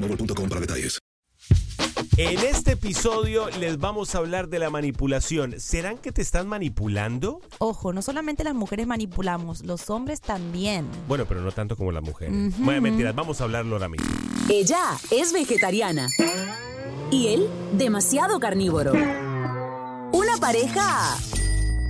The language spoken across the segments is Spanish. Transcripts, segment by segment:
boostmobile.com para detalles. En este episodio les vamos a hablar de la manipulación. ¿Serán que te están manipulando? Ojo, no solamente las mujeres manipulamos, los hombres también. Bueno, pero no tanto como las mujeres. Bueno, mentiras, vamos a hablarlo ahora mismo. Ella es vegetariana. Y él, demasiado carnívoro. Una pareja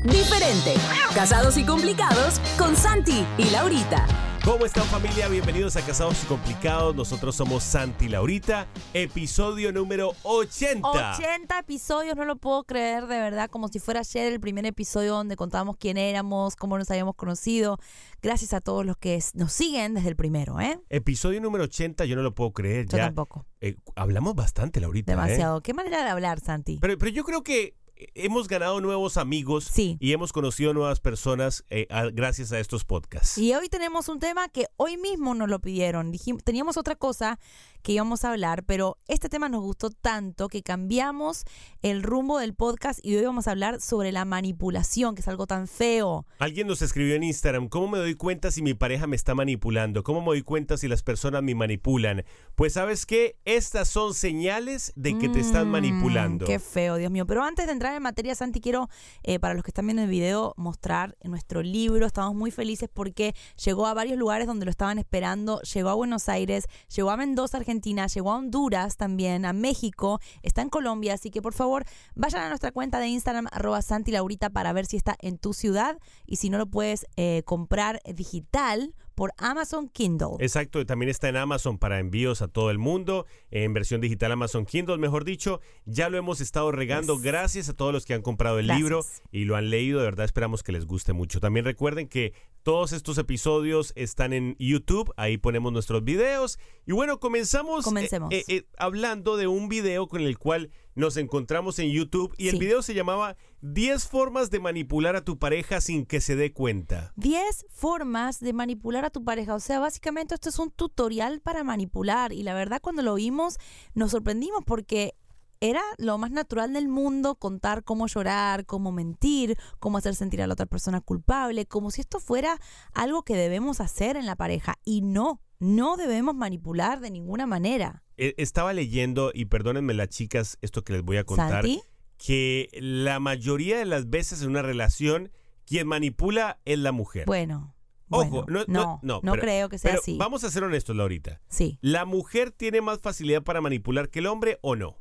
diferente. Casados y complicados con Santi y Laurita. ¿Cómo están familia? Bienvenidos a Casados y Complicados. Nosotros somos Santi y Laurita, episodio número 80. 80 episodios, no lo puedo creer de verdad, como si fuera ayer el primer episodio donde contábamos quién éramos, cómo nos habíamos conocido. Gracias a todos los que nos siguen desde el primero, ¿eh? Episodio número 80, yo no lo puedo creer. Yo ya, tampoco. eh, hablamos bastante, Laurita. ¿eh? Demasiado. ¿Qué manera de hablar, Santi? Pero, pero yo creo que hemos ganado nuevos amigos Sí. y hemos conocido nuevas personas eh, a- gracias a estos podcasts. Y hoy tenemos un tema que hoy mismo nos lo pidieron. Teníamos otra cosa que íbamos a hablar, pero este tema nos gustó tanto que cambiamos el rumbo del podcast y hoy vamos a hablar sobre la manipulación, que es algo tan feo. Alguien nos escribió en Instagram, ¿cómo me doy cuenta si mi pareja me está manipulando? ¿Cómo me doy cuenta si las personas me manipulan? Pues sabes qué, estas son señales de que te están Mm, manipulando. Qué feo, Dios mío. Pero antes de entrar en materia, Santi, quiero, eh, para los que están viendo el video, mostrar nuestro libro. Estamos muy felices porque llegó a varios lugares donde lo estaban esperando. Llegó a Buenos Aires, llegó a Mendoza, Argentina, llegó a Honduras también, a México, está en Colombia. Así que por favor, vayan a nuestra cuenta de Instagram, arroba Santi Laurita, para ver si está en tu ciudad. Y si no lo puedes eh, comprar digital por Amazon Kindle. Exacto, también está en Amazon para envíos a todo el mundo, en versión digital Amazon Kindle, mejor dicho, ya lo hemos estado regando Yes. gracias a todos los que han comprado el Gracias. libro y lo han leído, de verdad esperamos que les guste mucho. También recuerden que todos estos episodios están en YouTube, ahí ponemos nuestros videos y bueno, comenzamos eh, Comencemos. eh, eh, hablando de un video con el cual nos encontramos en YouTube y el video se llamaba 10 formas de manipular a tu pareja sin que se dé cuenta. 10 formas de manipular a tu pareja. O sea, básicamente esto es un tutorial para manipular. Y la verdad, cuando lo vimos, nos sorprendimos porque era lo más natural del mundo contar cómo llorar, cómo mentir, cómo hacer sentir a la otra persona culpable, como si esto fuera algo que debemos hacer en la pareja. Y no, no debemos manipular de ninguna manera. Eh, Estaba leyendo, y perdónenme las chicas, esto que les voy a contar, Santi, que la mayoría de las veces en una relación, quien manipula es la mujer. bueno. Ojo, bueno, no, no, no, pero- creo que sea Pero así. vamos a ser honestos, Laurita. Sí. ¿La mujer tiene más facilidad para manipular que el hombre o no?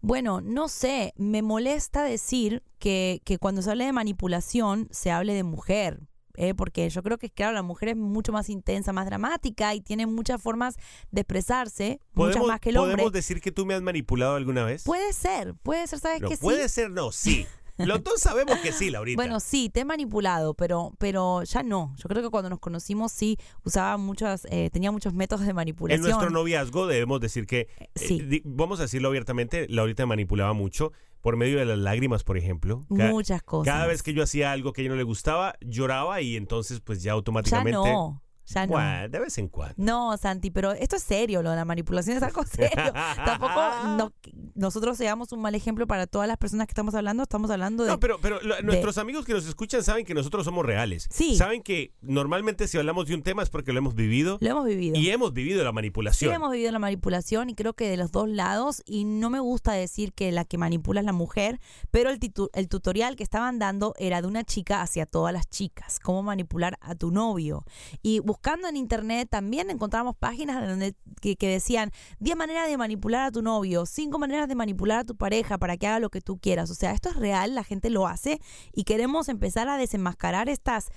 Bueno, no sé, me molesta decir que, que cuando se hable de manipulación se hable de mujer. ¿eh? porque yo creo que, claro, la mujer es mucho más intensa, más dramática y tiene muchas formas de expresarse, muchas ¿Podemos, más que el hombre. ¿Podemos decir que tú me has manipulado alguna vez? Puede ser, puede ser, ¿sabes no, que sí? puede ser, no, sí. Los dos sabemos que sí, Laurita. Bueno, sí, te he manipulado, pero, pero ya no. Yo creo que cuando nos conocimos sí usaba muchas, eh, tenía muchos métodos de en manipulación. nuestro noviazgo debemos decir que, eh, sí. di- vamos a decirlo abiertamente, Laurita me manipulaba mucho por medio de las lágrimas, por ejemplo. Muchas cosas. Cada vez que yo hacía algo que a ella no le gustaba, lloraba y entonces pues ya Ya automáticamente... no, ya no. Bueno, de vez en cuando. No, Santi, pero esto es serio, lo de la manipulación es algo serio. Tampoco no- nosotros seamos un mal ejemplo para todas las personas que estamos hablando, estamos hablando de... No, pero, pero lo- nuestros amigos que nos escuchan saben que nosotros somos reales. Sí. Saben que normalmente si hablamos de un tema es porque lo hemos vivido Lo hemos vivido. y hemos vivido la Sí, manipulación. hemos vivido la manipulación y creo que de los dos lados, y no me gusta decir que la que manipula es la mujer, pero el, titu- el tutorial que estaban dando era de una chica hacia todas las chicas, cómo manipular a tu novio. Y buscando en internet también encontramos páginas donde, que, decían 10 maneras de manipular a tu novio, 5 maneras de manipular a tu pareja para que haga lo que tú quieras. O sea, esto es real, la gente lo hace y queremos empezar a desenmascarar estas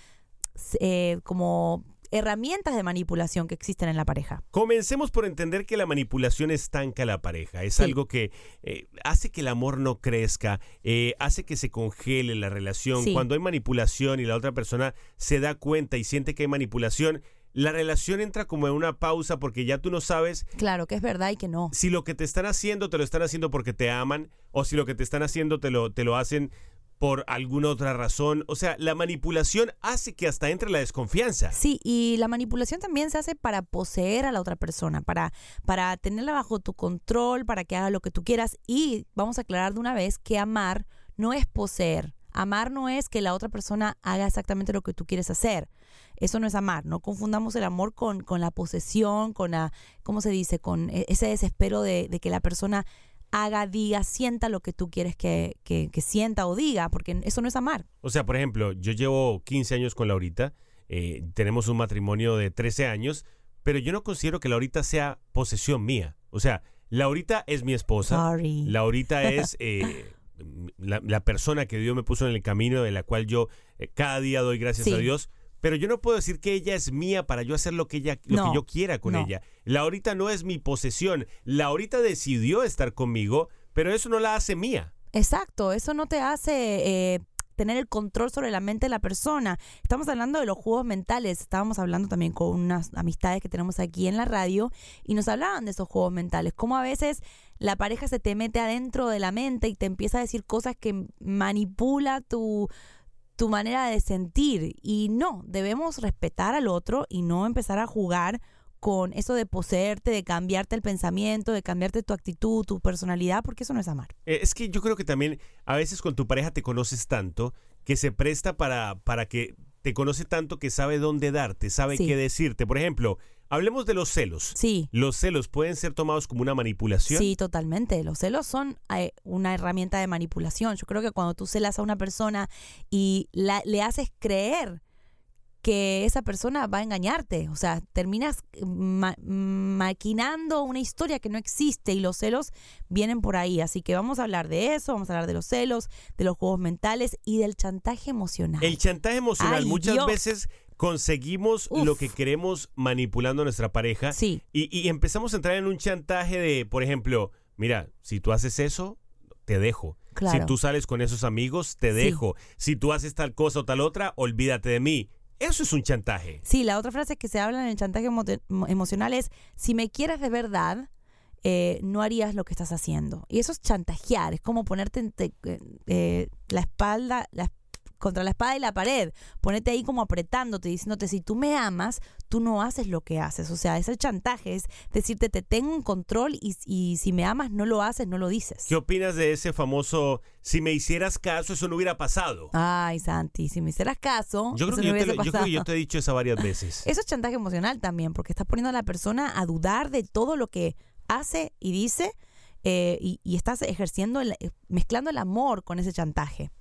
eh, como herramientas de manipulación que existen en la pareja. Comencemos por entender que la manipulación estanca a la pareja. Es Sí. algo que eh, hace que el amor no crezca, eh, hace que se congele la relación. Sí. Cuando hay manipulación y la otra persona se da cuenta y siente que hay manipulación, la relación entra como en una pausa porque ya tú no sabes Claro que es verdad y que no. si lo que te están haciendo te lo están haciendo porque te aman o si lo que te están haciendo te lo, te lo hacen por alguna otra razón. O sea, la manipulación hace que hasta entre la desconfianza. Sí, y la manipulación también se hace para poseer a la otra persona, para, para tenerla bajo tu control, para que haga lo que tú quieras. Y vamos a aclarar de una vez que amar no es poseer. Amar no es que la otra persona haga exactamente lo que tú quieres hacer. Eso no es amar. No confundamos el amor con, con la posesión, con la, ¿cómo se dice? Con e- ese desespero de, de que la persona haga, diga, sienta lo que tú quieres que, que, que sienta o diga, porque eso no es amar. O sea, por ejemplo, yo llevo 15 años con Laurita, eh, tenemos un matrimonio de 13 años, pero yo no considero que Laurita sea posesión mía. O sea, Laurita es mi esposa. Sorry. Laurita es eh, la, la persona que Dios me puso en el camino, de la cual yo eh, cada día doy gracias Sí. a Dios. Pero yo no puedo decir que ella es mía para yo hacer lo que ella, lo No, que yo quiera con no. ella. Laurita no es mi posesión. Laurita decidió estar conmigo, pero eso no la hace mía. Exacto, eso no te hace eh, tener el control sobre la mente de la persona. Estamos hablando de los juegos mentales, estábamos hablando también con unas amistades que tenemos aquí en la radio y nos hablaban de esos juegos mentales, cómo a veces la pareja se te mete adentro de la mente y te empieza a decir cosas que manipula tu tu manera de sentir y no, debemos respetar al otro y no empezar a jugar con eso de poseerte, de cambiarte el pensamiento, de cambiarte tu actitud, tu personalidad, porque eso no es amar. Eh, Es que yo creo que también a veces con tu pareja te conoces tanto que se presta para, para que te conoce tanto que sabe dónde darte, sabe Sí. qué decirte. Por ejemplo, hablemos de los celos. Sí. ¿Los celos pueden ser tomados como una manipulación? Sí, totalmente. Los celos son eh, una herramienta de manipulación. Yo creo que cuando tú celas a una persona y la- le haces creer que esa persona va a engañarte, o sea, terminas ma- maquinando una historia que no existe y los celos vienen por ahí. Así que vamos a hablar de eso, vamos a hablar de los celos, de los juegos mentales y del chantaje emocional. El chantaje emocional. Ay, Muchas Dios. veces conseguimos Uf. lo que queremos manipulando a nuestra pareja Sí. y, y empezamos a entrar en un chantaje de, por ejemplo, mira, si tú haces eso, te dejo. Claro. Si tú sales con esos amigos, te Sí. dejo. Si tú haces tal cosa o tal otra, olvídate de mí. Eso es un chantaje. Sí, la otra frase que se habla en el chantaje emo- mo- emocional es, si me quieres de verdad, eh, no harías lo que estás haciendo. Y eso es chantajear, es como ponerte entre, eh, eh, la espalda contra la espada y la pared, ponerte ahí como apretándote, diciéndote, si tú me amas, tú no haces lo que haces. O sea, es el chantaje, es decirte, te tengo en control y, y si me amas, no lo haces, no lo dices. ¿Qué opinas de ese famoso, si me hicieras caso, eso no hubiera pasado? Ay, Santi, si me hicieras caso, yo, creo eso que no yo, te yo creo que yo te he dicho eso varias veces. Eso es chantaje emocional también, porque estás poniendo a la persona a dudar de todo lo que hace y dice eh, y, y estás ejerciendo, el- eh, mezclando el amor con ese chantaje.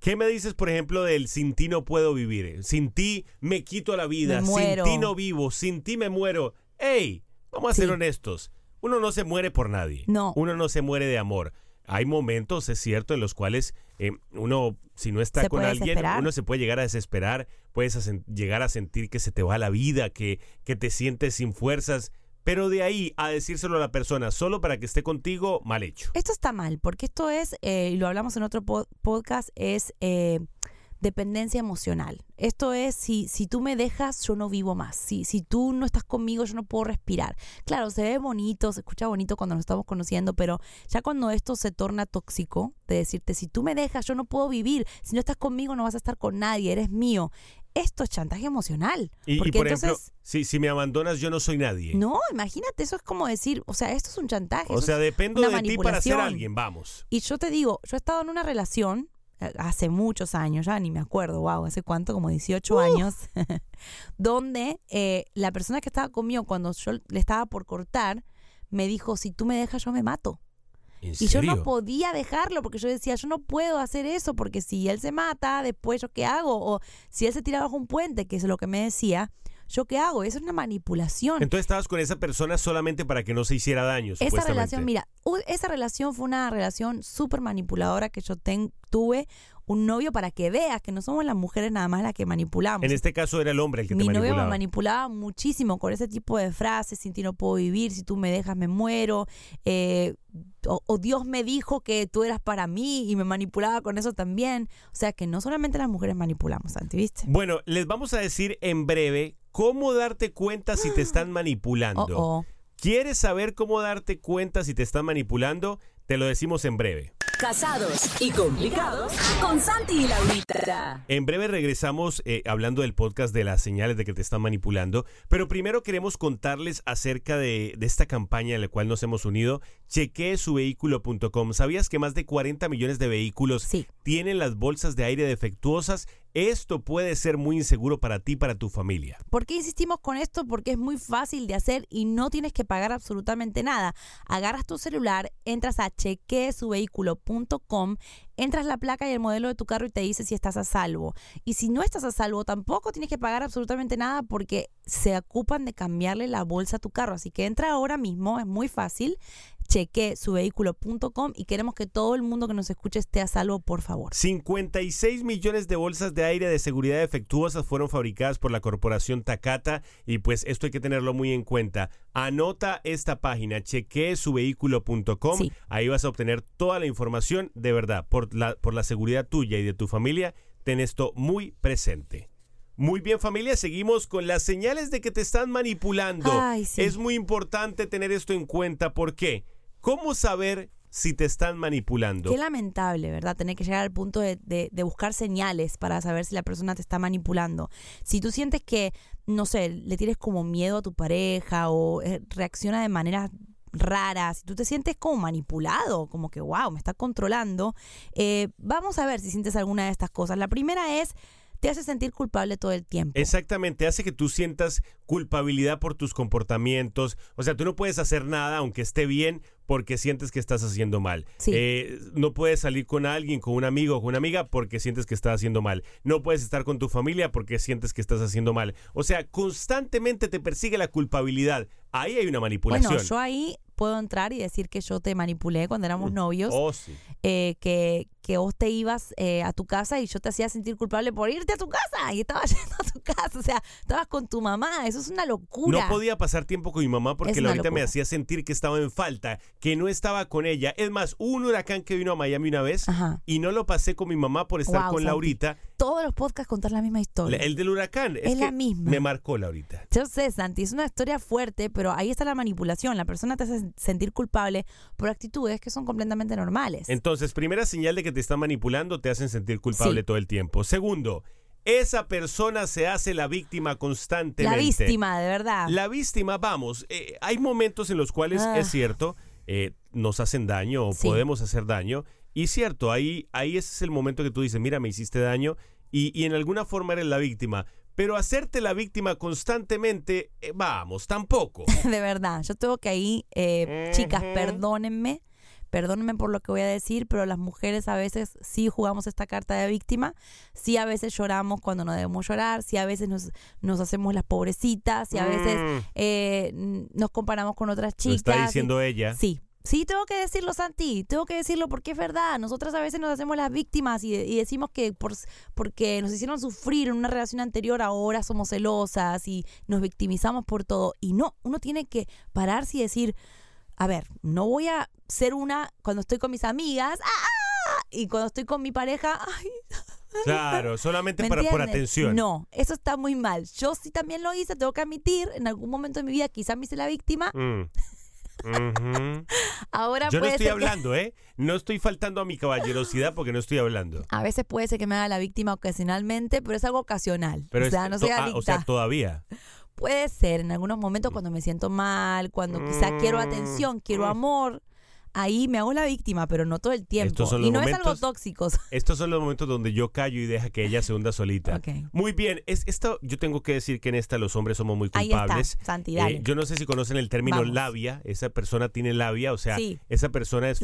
¿Qué me dices, por ejemplo, del sin ti no puedo vivir? Sin ti me quito la vida, sin ti no vivo, sin ti me muero. ¡Ey! Vamos a ser honestos. Uno no se muere por nadie. No. Uno no se muere de amor. hay momentos, es cierto, en los cuales eh, uno, si no está con alguien, desesperar. uno se puede llegar a desesperar, puedes llegar a sentir que se te va la vida, que, que te sientes sin fuerzas, pero de ahí a decírselo a la persona solo para que esté contigo, mal hecho. Esto está mal, porque esto es, eh, y lo hablamos en otro po- podcast, es eh, dependencia emocional. Esto es, si, si tú me dejas, yo no vivo más. Si, si tú no estás conmigo, yo no puedo respirar. Claro, se ve bonito, se escucha bonito cuando nos estamos conociendo, pero ya cuando esto se torna tóxico, de decirte, si tú me dejas, yo no puedo vivir. Si no estás conmigo, no vas a estar con nadie, eres mío. Esto es chantaje emocional. Y, por ejemplo, si, si me abandonas, yo no soy nadie. no, imagínate, eso es como decir, o sea, esto es un chantaje. o sea, dependo de ti para ser alguien, vamos. Y yo te digo, yo he estado en una relación eh, hace muchos años, ya ni me acuerdo, wow, hace cuánto, como 18 años, donde eh, la persona que estaba conmigo cuando yo le estaba por cortar, me dijo, si tú me dejas, yo me mato. ¿En Y yo no podía dejarlo porque yo decía, yo no puedo hacer eso porque si él se mata, después yo qué hago? O si él se tira bajo un puente, que es lo que me decía, ¿yo qué hago? Eso es una manipulación. Entonces estabas con esa persona solamente para que no se hiciera daño. Esa relación, mira, esa relación fue una relación súper manipuladora que yo ten- tuve un novio para que veas que no somos las mujeres nada más las que manipulamos. En este caso era el hombre el que Mi te novio manipulaba. me manipulaba muchísimo con ese tipo de frases, sin ti no puedo vivir, si tú me dejas me muero, eh, o, o Dios me dijo que tú eras para mí y me manipulaba con eso también. O sea que no solamente las mujeres manipulamos, Santi, ¿viste? Bueno, les vamos a decir en breve cómo darte cuenta si te están manipulando. Oh, oh. ¿Quieres saber cómo darte cuenta si te están manipulando? Te lo decimos en breve. Casados y complicados con Santi y Laurita. En breve regresamos eh, hablando del podcast de las señales de que te están manipulando, pero primero queremos contarles acerca de, de esta campaña en la cual nos hemos unido, chequeesuvehículo.com. ¿Sabías que más de 40 millones de vehículos Sí. tienen las bolsas de aire defectuosas? Esto puede ser muy inseguro para ti para tu familia. ¿Por qué insistimos con esto? Porque es muy fácil de hacer y no tienes que pagar absolutamente nada. Agarras tu celular, entras a chequeesuvehículo.com, entras la placa y el modelo de tu carro y te dice si estás a salvo. Y si no estás a salvo, tampoco tienes que pagar absolutamente nada porque se ocupan de cambiarle la bolsa a tu carro. Así que entra ahora mismo, es muy fácil chequeesuvehículo.com y queremos que todo el mundo que nos escuche esté a salvo, por favor. 56 millones de bolsas de aire de seguridad defectuosas fueron fabricadas por la corporación Takata y pues esto hay que tenerlo muy en cuenta. Anota esta página, chequeesuvehículo.com. Sí. Ahí vas a obtener toda la información de verdad por la, por la seguridad tuya y de tu familia. Ten esto muy presente. Muy bien familia, seguimos con las señales de que te están manipulando. Ay, sí. Es muy importante tener esto en cuenta. ¿Por qué? ¿Cómo saber si te están manipulando? Qué lamentable, ¿verdad? Tener que llegar al punto de, buscar señales para saber si la persona te está manipulando. Si tú sientes que, no sé, le tienes como miedo a tu pareja o eh, reacciona de maneras raras, si tú te sientes como manipulado, como que, wow, me está controlando, eh, vamos a ver si sientes alguna de estas cosas. La primera es, te hace sentir culpable todo el tiempo. Exactamente, hace que tú sientas culpabilidad por tus comportamientos. O sea, tú no puedes hacer nada aunque esté bien porque sientes que estás haciendo mal. Sí. Eh, no puedes salir con alguien, con un amigo o con una amiga porque sientes que estás haciendo mal. No puedes estar con tu familia porque sientes que estás haciendo mal. O sea, constantemente te persigue la culpabilidad. Ahí hay una manipulación. Bueno, yo ahí puedo entrar y decir que yo te manipulé cuando éramos novios. Oh, sí. eh, que, que vos te ibas eh, a tu casa y yo te hacía sentir culpable por irte a tu casa y estabas yendo a tu casa, o sea, estabas con tu mamá, eso es una locura. No podía pasar tiempo con mi mamá porque una ahorita me hacía sentir que estaba en falta, que no estaba con ella. Es más, hubo un huracán que vino a Miami una vez Ajá. y no lo pasé con mi mamá por estar Wow, con Santi. Laurita. Todos los podcasts contar la misma historia. El del huracán. Es la que misma. Me marcó Laurita. Yo sé, Santi, es una historia fuerte, pero ahí está la manipulación. La persona te hace sentir culpable por actitudes que son completamente normales. Entonces, primera señal de que te están manipulando, te hacen sentir culpable Sí. todo el tiempo. Segundo, esa persona se hace la víctima constantemente. la víctima, de verdad. La víctima, vamos, eh, hay momentos en los cuales Ah. es cierto, eh, nos hacen daño o Sí. podemos hacer daño. Y cierto, ahí, ahí ese es el momento que tú dices, mira, me hiciste daño y, y en alguna forma eres la víctima. Pero hacerte la víctima constantemente, eh, vamos, tampoco. de verdad. Yo tengo que ahí, eh, chicas, perdónenme, perdónenme por lo que voy a decir, pero las mujeres a veces sí jugamos esta carta de víctima, sí a veces lloramos cuando no debemos llorar, sí a veces nos, nos hacemos las pobrecitas, sí a veces Mm. eh, nos comparamos con otras Lo chicas. está y- diciendo ella. Sí, Sí, tengo que decirlo, Santi, tengo que decirlo porque es verdad. Nosotras a veces nos hacemos las víctimas y, y decimos que por, porque nos hicieron sufrir en una relación anterior, ahora somos celosas y nos victimizamos por todo. Y no, uno tiene que pararse y decir, a ver, no voy a ser una cuando estoy con mis amigas, ¡ah! y cuando estoy con mi pareja, ¡ay! Claro, solamente ¿Me para, por atención. No, eso está muy mal. Yo sí también lo hice, tengo que admitir, en algún momento de mi vida quizás me hice la víctima, Mm. Ahora Yo no puede estoy ser que- hablando, ¿eh? No estoy faltando a mi caballerosidad porque no estoy hablando. A veces puede ser que me haga la víctima ocasionalmente, pero es algo ocasional. Pero o sea, es- no soy ah, adicta. o sea, todavía. Puede ser en algunos momentos cuando me siento mal, cuando quizá quiero Mm. atención, quiero amor. Ahí me hago la víctima, pero no todo el tiempo. Y no es algo momentos- tóxico. Estos son los momentos donde yo callo y deja que ella se hunda solita. Muy bien, es, esto, yo tengo que decir que en esta los hombres somos muy Ahí está, culpables. Eh, yo no sé si conocen el término Vamos. labia. Esa persona tiene labia, o sea, Sí. esa persona es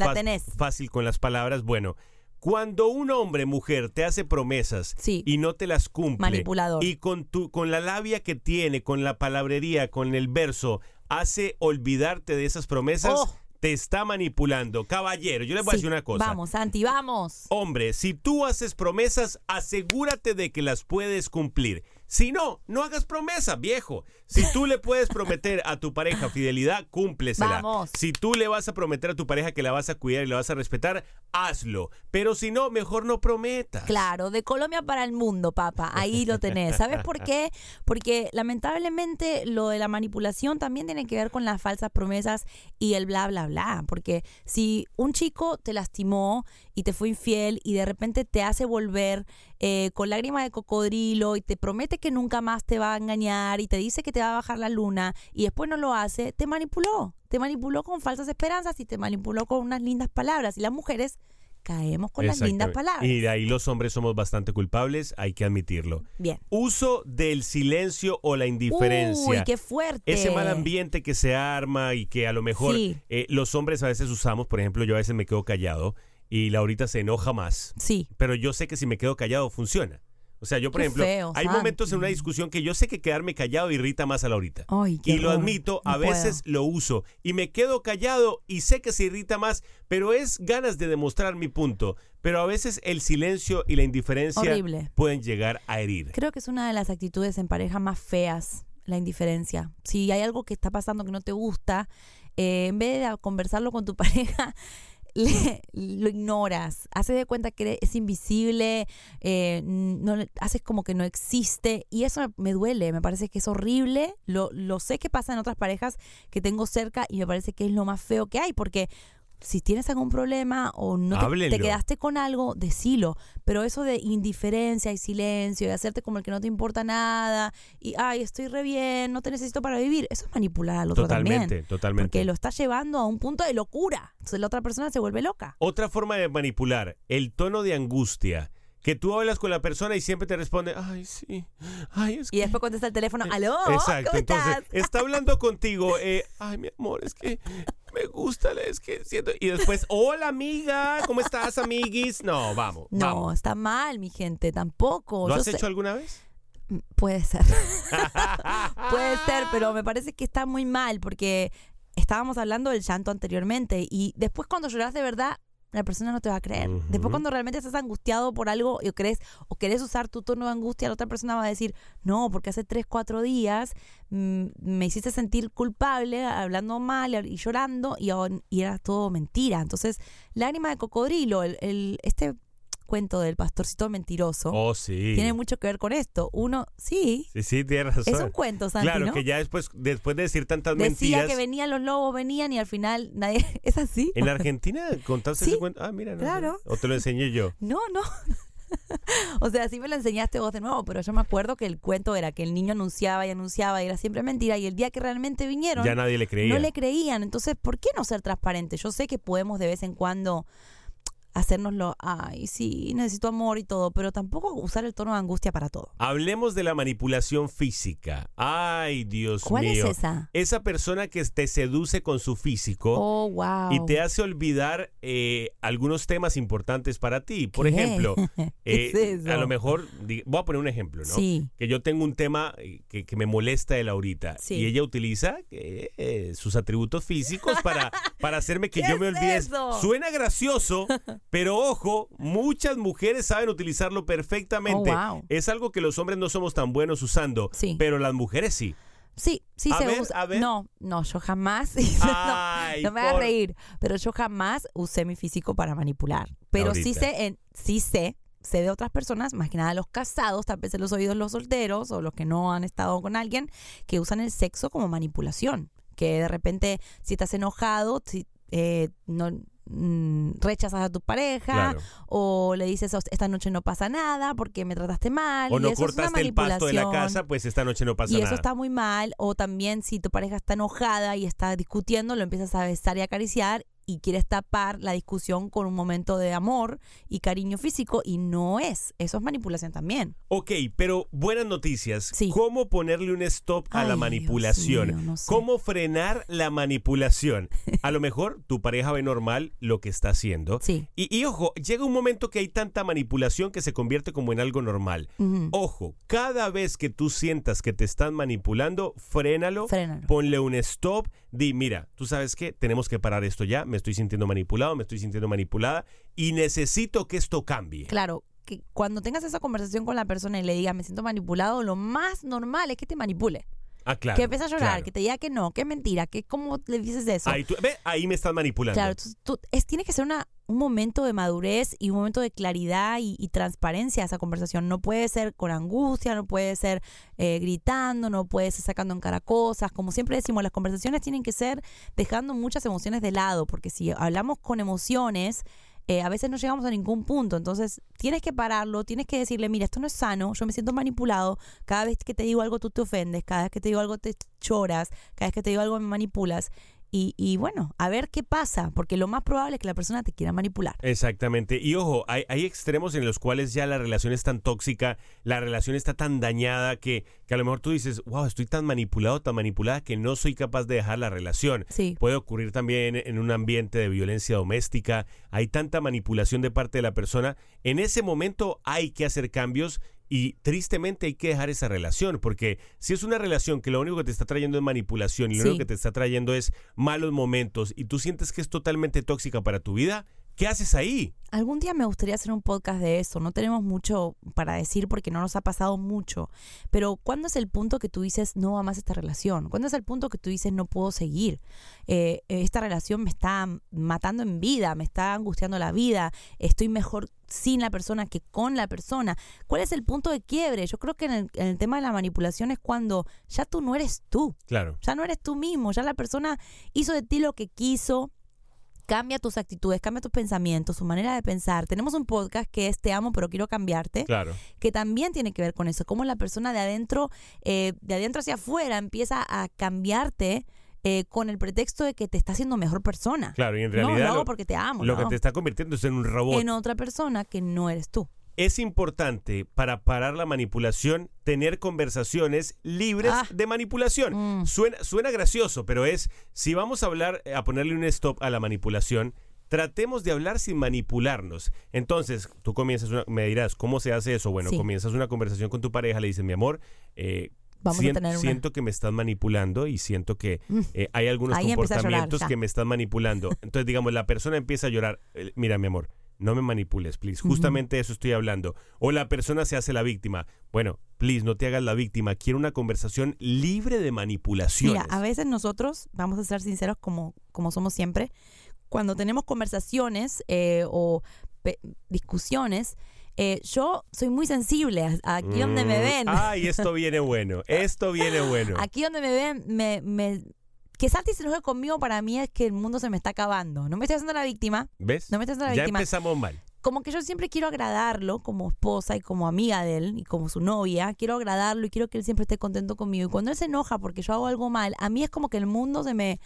fácil con las palabras. Bueno, cuando un hombre, mujer, te hace promesas Sí. y no te las cumple, Manipulador. y con, tu, con la labia que tiene, con la palabrería, con el verso, hace olvidarte de esas promesas, Oh. Te está manipulando. Caballero, yo les voy a decir una cosa. Vamos, Santi, vamos. Hombre, si tú haces promesas, asegúrate de que las puedes cumplir. Si no, no hagas promesas, viejo. Si tú le puedes prometer a tu pareja fidelidad, cúmplesela. Vamos. Si tú le vas a prometer a tu pareja que la vas a cuidar y la vas a respetar, hazlo. Pero si no, mejor no prometas. Claro, de Colombia para el mundo, papá. Ahí lo tenés. ¿Sabes por qué? Porque lamentablemente lo de la manipulación también tiene que ver con las falsas promesas y el bla, bla, bla. Porque si un chico te lastimó y te fue infiel y de repente te hace volver eh, con lágrimas de cocodrilo y te promete que nunca más te va a engañar y te dice que te va a bajar la luna y después no lo hace, te manipuló. Te manipuló con falsas esperanzas y te manipuló con unas lindas palabras. Y las mujeres caemos con las lindas palabras. Y de ahí los hombres somos bastante culpables, hay que admitirlo. Bien. Uso del silencio o la indiferencia. Uy, qué fuerte. Ese mal ambiente que se arma y que a lo mejor Sí. eh, los hombres a veces usamos, por ejemplo, yo a veces me quedo callado y Laurita se enoja más. Sí. Pero yo sé que si me quedo callado funciona. O sea, yo, por Qué ejemplo, feo, hay Santi. momentos en una discusión que yo sé que quedarme callado irrita más a Laurita. Ay, qué y lo admito, a No veces lo uso y me quedo callado y sé que se irrita más, pero es ganas de demostrar mi punto. Pero a veces el silencio y la indiferencia Horrible. pueden llegar a herir. Creo que es una de las actitudes en pareja más feas, la indiferencia. Si hay algo que está pasando que no te gusta, eh, en vez de conversarlo con tu pareja, le- lo ignoras. Haces de cuenta que es invisible, eh, no, haces como que no existe. Y eso me duele, me parece que es horrible. Lo, lo sé que pasa en otras parejas que tengo cerca y me parece que es lo más feo que hay, porque si tienes algún problema o no te, quedaste con algo, decilo. Pero eso de indiferencia y silencio y hacerte como el que no te importa nada y, ay, estoy re bien, no te necesito para vivir, eso es manipular al otro Totalmente, también. totalmente. Porque lo estás llevando a un punto de locura. Entonces la otra persona se vuelve loca. Otra forma de manipular, el tono de angustia. Que tú hablas con la persona y siempre te responde, ay, sí, ay, es Y después contesta el teléfono, aló, Exacto, ¿cómo entonces estás? está hablando contigo, eh, ay, mi amor, es que me gusta, es que siento... Y después, hola, amiga, ¿cómo estás, amiguis? No, vamos, No, vamos. está mal, mi gente, tampoco. ¿Lo Yo has sé- hecho alguna vez? Mm, Puede ser. Puede ser, pero me parece que está muy mal porque estábamos hablando del llanto anteriormente y después cuando lloras de verdad, la persona no te va a creer. Después cuando realmente estás angustiado por algo y crees o querés usar tu tono de angustia, la otra persona va a decir, no, porque hace tres, cuatro días mm, me hiciste sentir culpable hablando mal y llorando y, y era todo mentira. Entonces, lágrima de cocodrilo, el, el- este cuento del pastorcito mentiroso. Oh, sí. Tiene mucho que ver con esto. Uno, sí, Sí, sí, tienes razón. es un cuento, Santi, Claro, ¿no? que ya después, después de decir tantas Decía mentiras... que venían los lobos, venían y al final nadie... ¿Es así? ¿En Argentina contaste Sí, ese cuento? Ah, mira, no claro. O te lo enseñé yo. No, no. o sea, sí me lo enseñaste vos de nuevo, pero yo me acuerdo que el cuento era que el niño anunciaba y anunciaba y era siempre mentira y el día que realmente vinieron Ya nadie le creía. no le creían. Entonces, ¿por qué no ser transparente? Yo sé que podemos de vez en cuando hacérnoslo, ay, sí, necesito amor y todo, pero tampoco usar el tono de angustia para todo. Hablemos de la manipulación física. Ay, Dios ¿Cuál mío. es esa? Esa persona que te seduce con su físico Oh, wow. y te hace olvidar eh, algunos temas importantes para ti. Por ¿Qué? ejemplo, ¿Qué eh, es a lo mejor, voy a poner un ejemplo, ¿no? Sí. Que yo tengo un tema eh, que, que me molesta de Laurita Sí. y ella utiliza eh, sus atributos físicos para, para hacerme que ¿Qué yo me olvide. eso? Suena gracioso, pero ojo, muchas mujeres saben utilizarlo perfectamente. Oh, wow. Es algo que los hombres no somos tan buenos usando, Sí. pero las mujeres sí. Sí, sí A se ver, usa. a ver. No, no, yo jamás. Ay, no, no me por- reír. Pero yo jamás usé mi físico para manipular. Pero sí sé, en, sí sé, sé de otras personas, más que nada los casados, tal vez en los oídos los solteros o los que no han estado con alguien, que usan el sexo como manipulación. Que de repente, si estás enojado, si, eh, no mm, rechazas a tu pareja Claro. o le dices "Oh, esta noche no pasa nada porque me trataste mal O y no eso es una cortaste el pasto de la casa, pues esta noche no pasa Y nada. eso está muy mal. O también si tu pareja está enojada y está discutiendo, lo empiezas a besar y acariciar y quieres tapar la discusión con un momento de amor y cariño físico y no es. Eso es manipulación también. Ok, pero buenas noticias. Sí. ¿Cómo ponerle un stop a Ay, la manipulación? mío, no sé. ¿Cómo frenar la manipulación? A lo mejor tu pareja ve normal lo que está haciendo. Sí. Y, y ojo, llega un momento que hay tanta manipulación que se convierte como en algo normal. Ojo, cada vez que tú sientas que te están manipulando, frénalo, Frénalo. ponle un stop, di, mira, tú sabes qué, tenemos que parar esto ya, me estoy sintiendo manipulado, me estoy sintiendo manipulada y necesito que esto cambie. Claro, que cuando tengas esa conversación con la persona y le digas me siento manipulado, lo más normal es que te manipule. Ah, claro. que empiece a llorar, claro. que te diga que no, que es mentira, que cómo le dices eso. Ahí, tú- ve, ahí me están manipulando. Claro, entonces tú, es, tiene que ser una, un momento de madurez y un momento de claridad y, transparencia esa conversación. No puede ser con angustia, no puede ser eh, gritando, no puede ser sacando en cara cosas. Como siempre decimos, las conversaciones tienen que ser dejando muchas emociones de lado, porque si hablamos con emociones, eh, a veces no llegamos a ningún punto. Entonces, tienes que pararlo, tienes que decirle, mira, esto no es sano, yo me siento manipulado, cada vez que te digo algo tú te ofendes, cada vez que te digo algo te choras, cada vez que te digo algo me manipulas. Y, y bueno, a ver qué pasa, porque lo más probable es que la persona te quiera manipular. Exactamente. Y ojo, hay, hay extremos en los cuales ya la relación es tan tóxica, la relación está tan dañada que, que a lo mejor tú dices, wow, estoy tan manipulado, tan manipulada que no soy capaz de dejar la relación. Sí. Puede ocurrir también en un ambiente de violencia doméstica. Hay tanta manipulación de parte de la persona. En ese momento hay que hacer cambios y tristemente hay que dejar esa relación, porque si es una relación que lo único que te está trayendo es manipulación y lo Sí. único que te está trayendo es malos momentos y tú sientes que es totalmente tóxica para tu vida, ¿qué haces ahí? Algún día me gustaría hacer un podcast de eso. No tenemos mucho para decir porque no nos ha pasado mucho. Pero ¿cuándo es el punto que tú dices no va más esta relación? ¿Cuándo es el punto que tú dices no puedo seguir? Eh, esta relación me está matando en vida, me está angustiando la vida. Estoy mejor sin la persona que con la persona. ¿Cuál es el punto de quiebre? Yo creo que en el, en el tema de la manipulación es cuando ya tú no eres tú. Claro. Ya no eres tú mismo, ya la persona hizo de ti lo que quiso. Cambia tus actitudes, cambia tus pensamientos, su manera de pensar. Tenemos un podcast que es Te amo, pero quiero cambiarte, Claro. que también tiene que ver con eso. Cómo la persona de adentro, eh, de adentro hacia afuera, empieza a cambiarte eh, con el pretexto de que te está haciendo mejor persona. Claro, y en no, realidad lo hago porque te amo. Lo no. que te está convirtiendo es en un robot. En otra persona que no eres tú. Es importante para parar la manipulación tener conversaciones libres Ah. de manipulación. Mm. Suena, suena gracioso, pero es, si vamos a hablar, a ponerle un stop a la manipulación, tratemos de hablar sin manipularnos. Entonces, tú comienzas, una- me dirás, ¿cómo se hace eso? Bueno, Sí. comienzas una conversación con tu pareja, le dices, mi amor, eh, Vamos a sien- tener una- siento que me estás manipulando y siento que eh, hay algunos Ahí llorar, comportamientos que me están manipulando. Entonces, digamos, la persona empieza a llorar. eh, Mira, mi amor, no me manipules, please. Justamente eso estoy hablando. O la persona se hace la víctima. Bueno, please, no te hagas la víctima. Quiero una conversación libre de manipulaciones. Mira, a veces nosotros, vamos a ser sinceros como, como somos siempre, cuando tenemos conversaciones eh, o discusiones, eh, yo soy muy sensible. a- Aquí donde me Mm, ven, Ay, esto viene bueno. Esto viene bueno. aquí donde me ven, me, me- que Santi se enoje conmigo para mí es que el mundo se me está acabando. No me estoy haciendo la víctima, ¿Ves? no me estoy haciendo la ya víctima. empezamos mal. como que yo siempre quiero agradarlo como esposa y como amiga de él y como su novia, quiero agradarlo y quiero que él siempre esté contento conmigo. Y cuando él se enoja porque yo hago algo mal, a mí es como que el mundo se me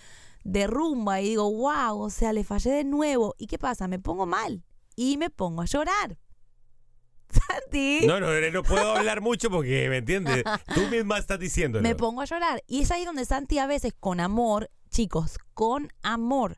derrumba y digo, wow, o sea, le fallé de nuevo. ¿Y qué pasa? Me pongo mal. y me pongo a llorar. Santi. No, no, no puedo hablar mucho porque, ¿me entiendes? Tú misma estás diciéndolo. Me pongo a llorar. Y es ahí donde Santi a veces, con amor, chicos, con amor,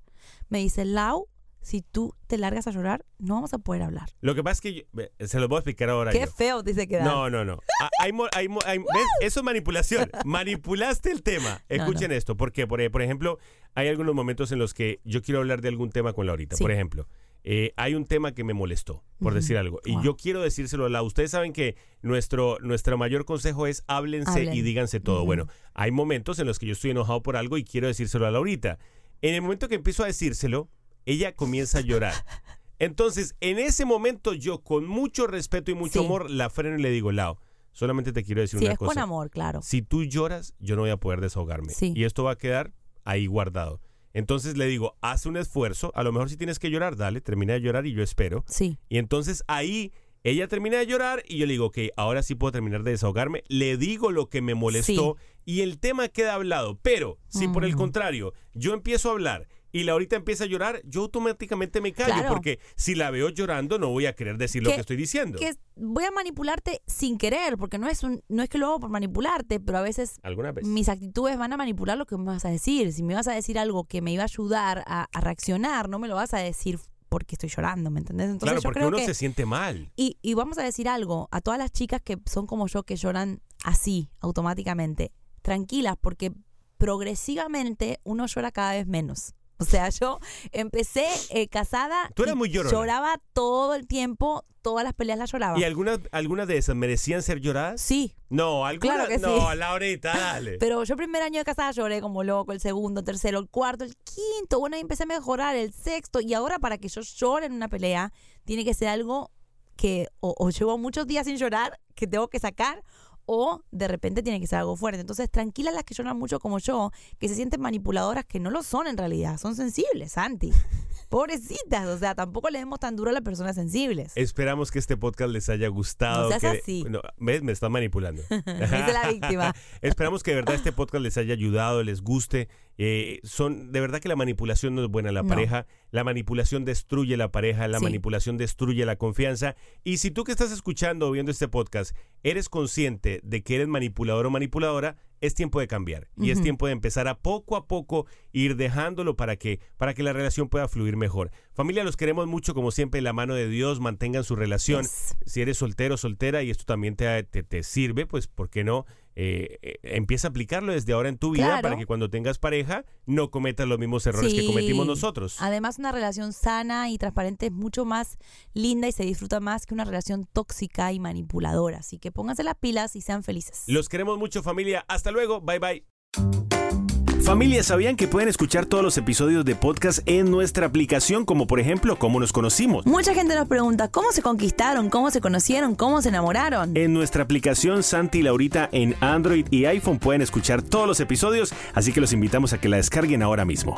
me dice, Lau, si tú te largas a llorar, no vamos a poder hablar. Lo que pasa es que yo- se lo voy a explicar ahora. Qué yo. feo dice que No, no, no. Ah, hay mo- hay mo- hay- ¿ves? Eso es manipulación. Manipulaste el tema. No, Escuchen esto, porque por, por ejemplo, hay algunos momentos en los que yo quiero hablar de algún tema con Laurita. Sí. Por ejemplo, eh, hay un tema que me molestó, por decir algo. Y Wow. yo quiero decírselo a la. Ustedes saben que nuestro, nuestro mayor consejo es háblense Hablen. y díganse todo. Bueno, hay momentos en los que yo estoy enojado por algo y quiero decírselo a Laurita. En el momento que empiezo a decírselo, ella comienza a llorar. Entonces, en ese momento yo con mucho respeto y mucho Sí. amor la freno y le digo, Lao, solamente te quiero decir Sí, una es cosa. con amor, claro. Si tú lloras, yo no voy a poder desahogarme. Sí. Y esto va a quedar ahí guardado. Entonces le digo, haz un esfuerzo. A lo mejor si tienes que llorar, dale, termina de llorar y yo espero. Sí. Y entonces ahí ella termina de llorar y yo le digo, ok, ahora sí puedo terminar de desahogarme. Le digo lo que me molestó y el tema queda hablado. Pero si por el Ujú. contrario yo empiezo a hablar y la ahorita empieza a llorar, yo automáticamente me callo Claro. porque si la veo llorando no voy a querer decir lo Que- estoy diciendo. Que voy a manipularte sin querer, porque no es un, no es que lo hago por manipularte, pero a veces mis actitudes van a manipular lo que me vas a decir. Si me vas a decir algo que me iba a ayudar a, a reaccionar, no me lo vas a decir porque estoy llorando, ¿me entendés? Entonces claro, yo porque creo uno que se siente mal. Y, y vamos a decir algo a todas las chicas que son como yo, que lloran así, automáticamente. Tranquilas, porque progresivamente uno llora cada vez menos. O sea, yo empecé eh, casada. Tú eras muy llorona. Lloraba todo el tiempo, todas las peleas las lloraba. ¿Y algunas algunas de esas merecían ser lloradas? Sí, No, algunas Claro que no, sí. Laurita, dale. pero yo el primer año de casada lloré como loco, el segundo, tercero, el cuarto, el quinto. Bueno, ahí empecé a mejorar, el sexto. Y ahora para que yo llore en una pelea, tiene que ser algo que o, o llevo muchos días sin llorar, que tengo que sacar, o de repente tiene que ser algo fuerte. Entonces, tranquilas las que lloran mucho como yo, que se sienten manipuladoras, que no lo son en realidad, son sensibles, Santi. Pobrecitas, o sea, tampoco le demos tan duro a las personas sensibles. Esperamos que este podcast les haya gustado. No seas que- así. No, ¿Ves? Me están manipulando. Dice la víctima. Esperamos que de verdad este podcast les haya ayudado, les guste. Eh, son De verdad que la manipulación no es buena en la No. pareja. La manipulación destruye la pareja, la Sí. manipulación destruye la confianza. Y si tú que estás escuchando o viendo este podcast eres consciente de que eres manipulador o manipuladora, es tiempo de cambiar. Y es tiempo de empezar a poco a poco ir dejándolo para que, para que la relación pueda fluir mejor. Familia, los queremos mucho, como siempre, en la mano de Dios, mantengan su relación. Yes. Si eres soltero o soltera y esto también te, te, te sirve, pues, ¿por qué no? Eh, eh, empieza a aplicarlo desde ahora en tu vida Claro. para que cuando tengas pareja no cometas los mismos errores que cometimos nosotros. Además, una relación sana y transparente es mucho más linda y se disfruta más que una relación tóxica y manipuladora. Así que pónganse las pilas y sean felices. Los queremos mucho, familia. Hasta luego. Bye, bye. Familia, ¿sabían que pueden escuchar todos los episodios de podcast en nuestra aplicación, como por ejemplo, cómo nos conocimos? Mucha gente nos pregunta cómo se conquistaron, cómo se conocieron, cómo se enamoraron. En nuestra aplicación Santi y Laurita en Android y iPhone pueden escuchar todos los episodios, así que los invitamos a que la descarguen ahora mismo.